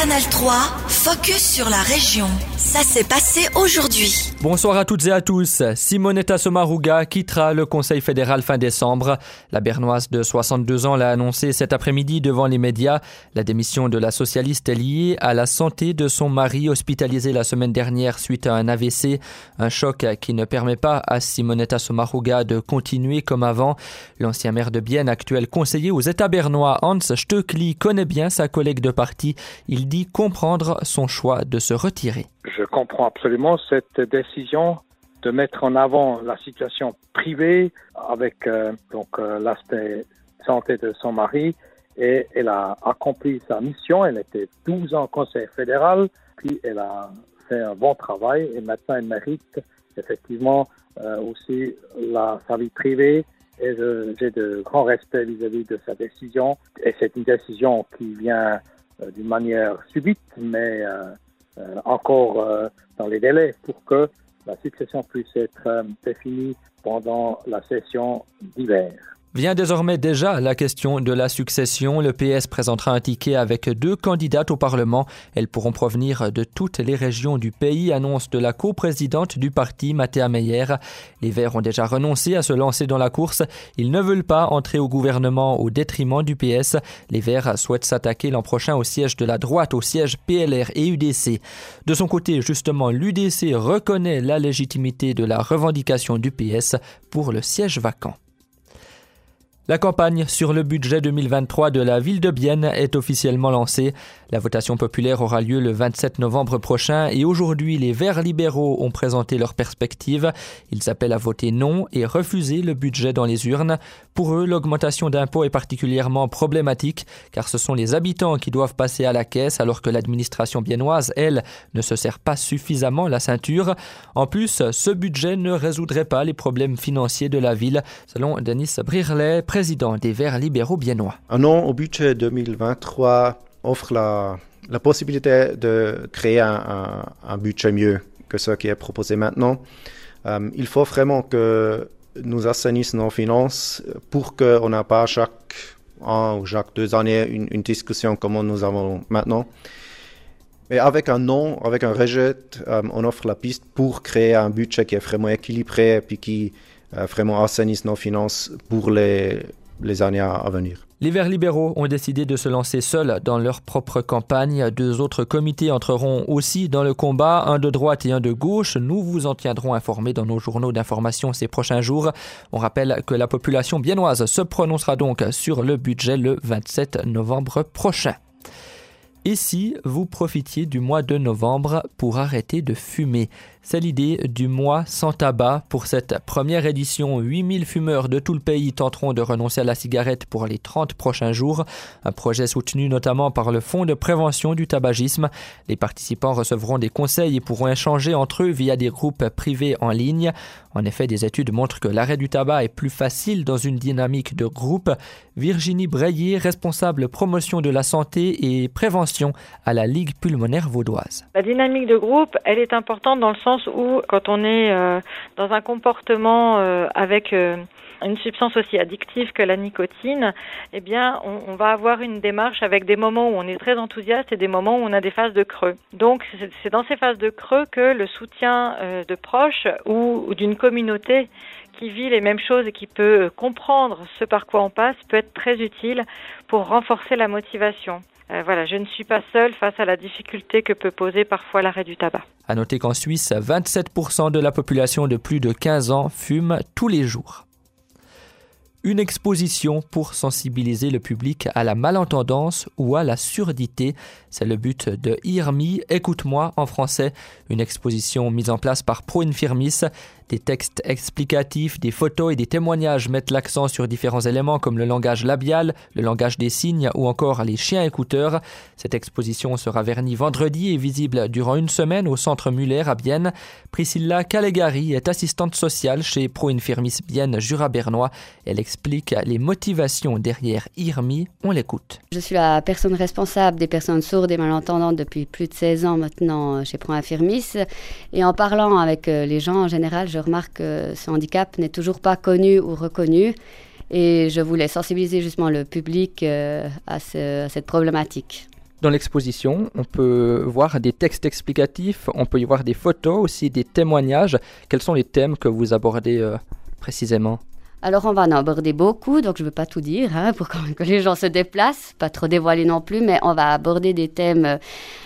Canal 3, focus sur la région. Ça s'est passé aujourd'hui. Bonsoir à toutes et à tous. Simonetta Sommaruga quittera le Conseil fédéral fin décembre. La Bernoise de 62 ans l'a annoncé cet après-midi devant les médias. La démission de la socialiste est liée à la santé de son mari hospitalisé la semaine dernière suite à un AVC. Un choc qui ne permet pas à Simonetta Sommaruga de continuer comme avant. L'ancien maire de Bienne, actuel conseiller aux États bernois, Hans Stöckli, connaît bien sa collègue de parti. Il dit comprendre son choix de se retirer. Je comprends absolument cette décision de mettre en avant la situation privée avec euh, donc euh, l'aspect santé de son mari et elle a accompli sa mission. Elle était 12 ans conseil fédéral, puis elle a fait un bon travail et maintenant elle mérite effectivement euh, aussi la, sa vie privée et j'ai de grands respects vis-à-vis de sa décision. Et c'est une décision qui vient d'une manière subite, mais euh, euh, encore dans les délais pour que la succession puisse être définie pendant la session d'hiver. Vient désormais déjà la question de la succession. Le PS présentera un ticket avec deux candidates au Parlement. Elles pourront provenir de toutes les régions du pays, annonce la coprésidente du parti, Mathéa Meyer. Les Verts ont déjà renoncé à se lancer dans la course. Ils ne veulent pas entrer au gouvernement au détriment du PS. Les Verts souhaitent s'attaquer l'an prochain au siège de la droite, au siège PLR et UDC. De son côté, justement, l'UDC reconnaît la légitimité de la revendication du PS pour le siège vacant. La campagne sur le budget 2023 de la ville de Bienne est officiellement lancée. La votation populaire aura lieu le 27 novembre prochain et aujourd'hui les Verts libéraux ont présenté leurs perspectives. Ils appellent à voter non et refuser le budget dans les urnes. Pour eux, l'augmentation d'impôts est particulièrement problématique car ce sont les habitants qui doivent passer à la caisse alors que l'administration biennoise, elle, ne se sert pas suffisamment la ceinture. En plus, ce budget ne résoudrait pas les problèmes financiers de la ville, selon Denis Brirlet, président des Verts libéraux biennois. Un an au budget 2023 offre la, possibilité de créer un, budget mieux que ce qui est proposé maintenant. Euh, il faut vraiment que nous assainissons nos finances pour qu'on n'ait pas chaque un ou chaque deux années une, discussion comme nous avons maintenant. Mais avec un non, avec un rejet, euh, on offre la piste pour créer un budget qui est vraiment équilibré et puis qui vraiment assainissent nos finances pour les, les années à venir. Les Verts libéraux ont décidé de se lancer seuls dans leur propre campagne. Deux autres comités entreront aussi dans le combat, un de droite et un de gauche. Nous vous en tiendrons informés dans nos journaux d'information ces prochains jours. On rappelle que la population biennoise se prononcera donc sur le budget le 27 novembre prochain. Et si vous profitiez du mois de novembre pour arrêter de fumer? C'est l'idée du mois sans tabac. Pour cette première édition, 8000 fumeurs de tout le pays tenteront de renoncer à la cigarette pour les 30 prochains jours. Un projet soutenu notamment par le Fonds de prévention du tabagisme. Les participants recevront des conseils et pourront échanger entre eux via des groupes privés en ligne. En effet, des études montrent que l'arrêt du tabac est plus facile dans une dynamique de groupe. Virginie Breillet, responsable promotion de la santé et prévention à la Ligue pulmonaire vaudoise. La dynamique de groupe, elle est importante dans le sens où quand on est euh, dans un comportement euh, avec euh, une substance aussi addictive que la nicotine, eh bien, on, va avoir une démarche avec des moments où on est très enthousiaste et des moments où on a des phases de creux. Donc, c'est dans ces phases de creux que le soutien de proches ou d'une communauté qui vit les mêmes choses et qui peut comprendre ce par quoi on passe peut être très utile pour renforcer la motivation. Euh, je ne suis pas seule face à la difficulté que peut poser parfois l'arrêt du tabac. À noter qu'en Suisse, 27% de la population de plus de 15 ans fume tous les jours. Une exposition pour sensibiliser le public à la malentendance ou à la surdité. C'est le but de IRMI, Écoute-moi en français, une exposition mise en place par Pro Infirmis des textes explicatifs, des photos et des témoignages mettent l'accent sur différents éléments comme le langage labial, le langage des signes ou encore les chiens écouteurs. Cette exposition sera vernie vendredi et visible durant une semaine au centre Muller à Bienne. Priscilla Calegari est assistante sociale chez Pro Infirmis Bienne Jura Bernois. Elle explique les motivations derrière IRMI. On l'écoute. Je suis la personne responsable des personnes sourdes et malentendantes depuis plus de 16 ans maintenant chez Pro Infirmis. Et en parlant avec euh, les gens en général, je remarque que ce handicap n'est toujours pas connu ou reconnu. Et je voulais sensibiliser justement le public euh, à, ce, à, cette problématique. Dans l'exposition, on peut voir des textes explicatifs, on peut y voir des photos, aussi des témoignages. Quels sont les thèmes que vous abordez euh, précisément? Alors on va en aborder beaucoup, donc je ne veux pas tout dire hein, pour que les gens se déplacent, pas trop dévoiler non plus, mais on va aborder des thèmes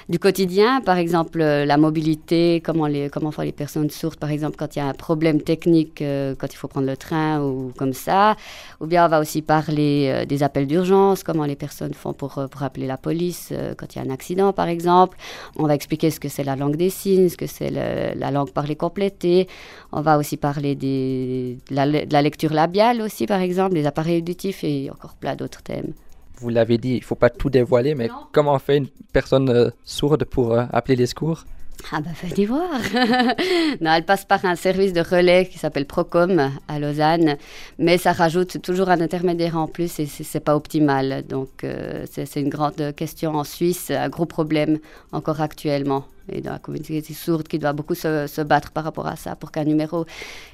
du quotidien, par exemple euh, la mobilité, comment, les, comment font les personnes sourdes, par exemple quand il y a un problème technique, euh, quand il faut prendre le train ou comme ça, ou bien on va aussi parler des appels d'urgence, comment les personnes font pour, pour appeler la police quand il y a un accident par exemple, on va expliquer ce que c'est la langue des signes, ce que c'est la langue parlée complétée, on va aussi parler de, la, de la lecture labiale aussi, par exemple, des appareils auditifs et encore plein d'autres thèmes. Vous l'avez dit, il ne faut pas tout dévoiler, mais comment fait une personne euh, sourde pour euh, appeler les secours? Ah bah venez voir. non, elle passe par un service de relais qui s'appelle Procom à Lausanne, mais ça rajoute toujours un intermédiaire en plus et c'est pas optimal. Donc euh, c'est une grande question en Suisse, un gros problème encore actuellement. Et dans la communauté sourde qui doit beaucoup se, se battre par rapport à ça pour qu'un numéro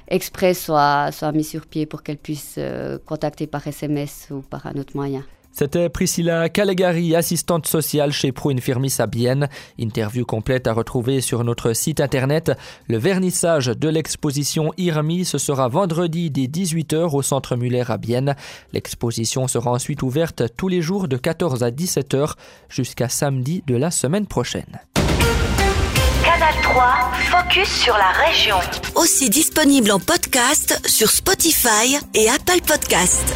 exprès soit, soit mis sur pied pour qu'elle puisse euh, contacter par SMS ou par un autre moyen. C'était Priscilla Calegari, assistante sociale chez Pro Infirmis à Bienne. Interview complète à retrouver sur notre site internet. Le vernissage de l'exposition IRMI ce sera vendredi dès 18h au centre Muller à Bienne. L'exposition sera ensuite ouverte tous les jours de 14 à 17h jusqu'à samedi de la semaine prochaine. Canal 3, focus sur la région. Aussi disponible en podcast sur Spotify et Apple Podcast.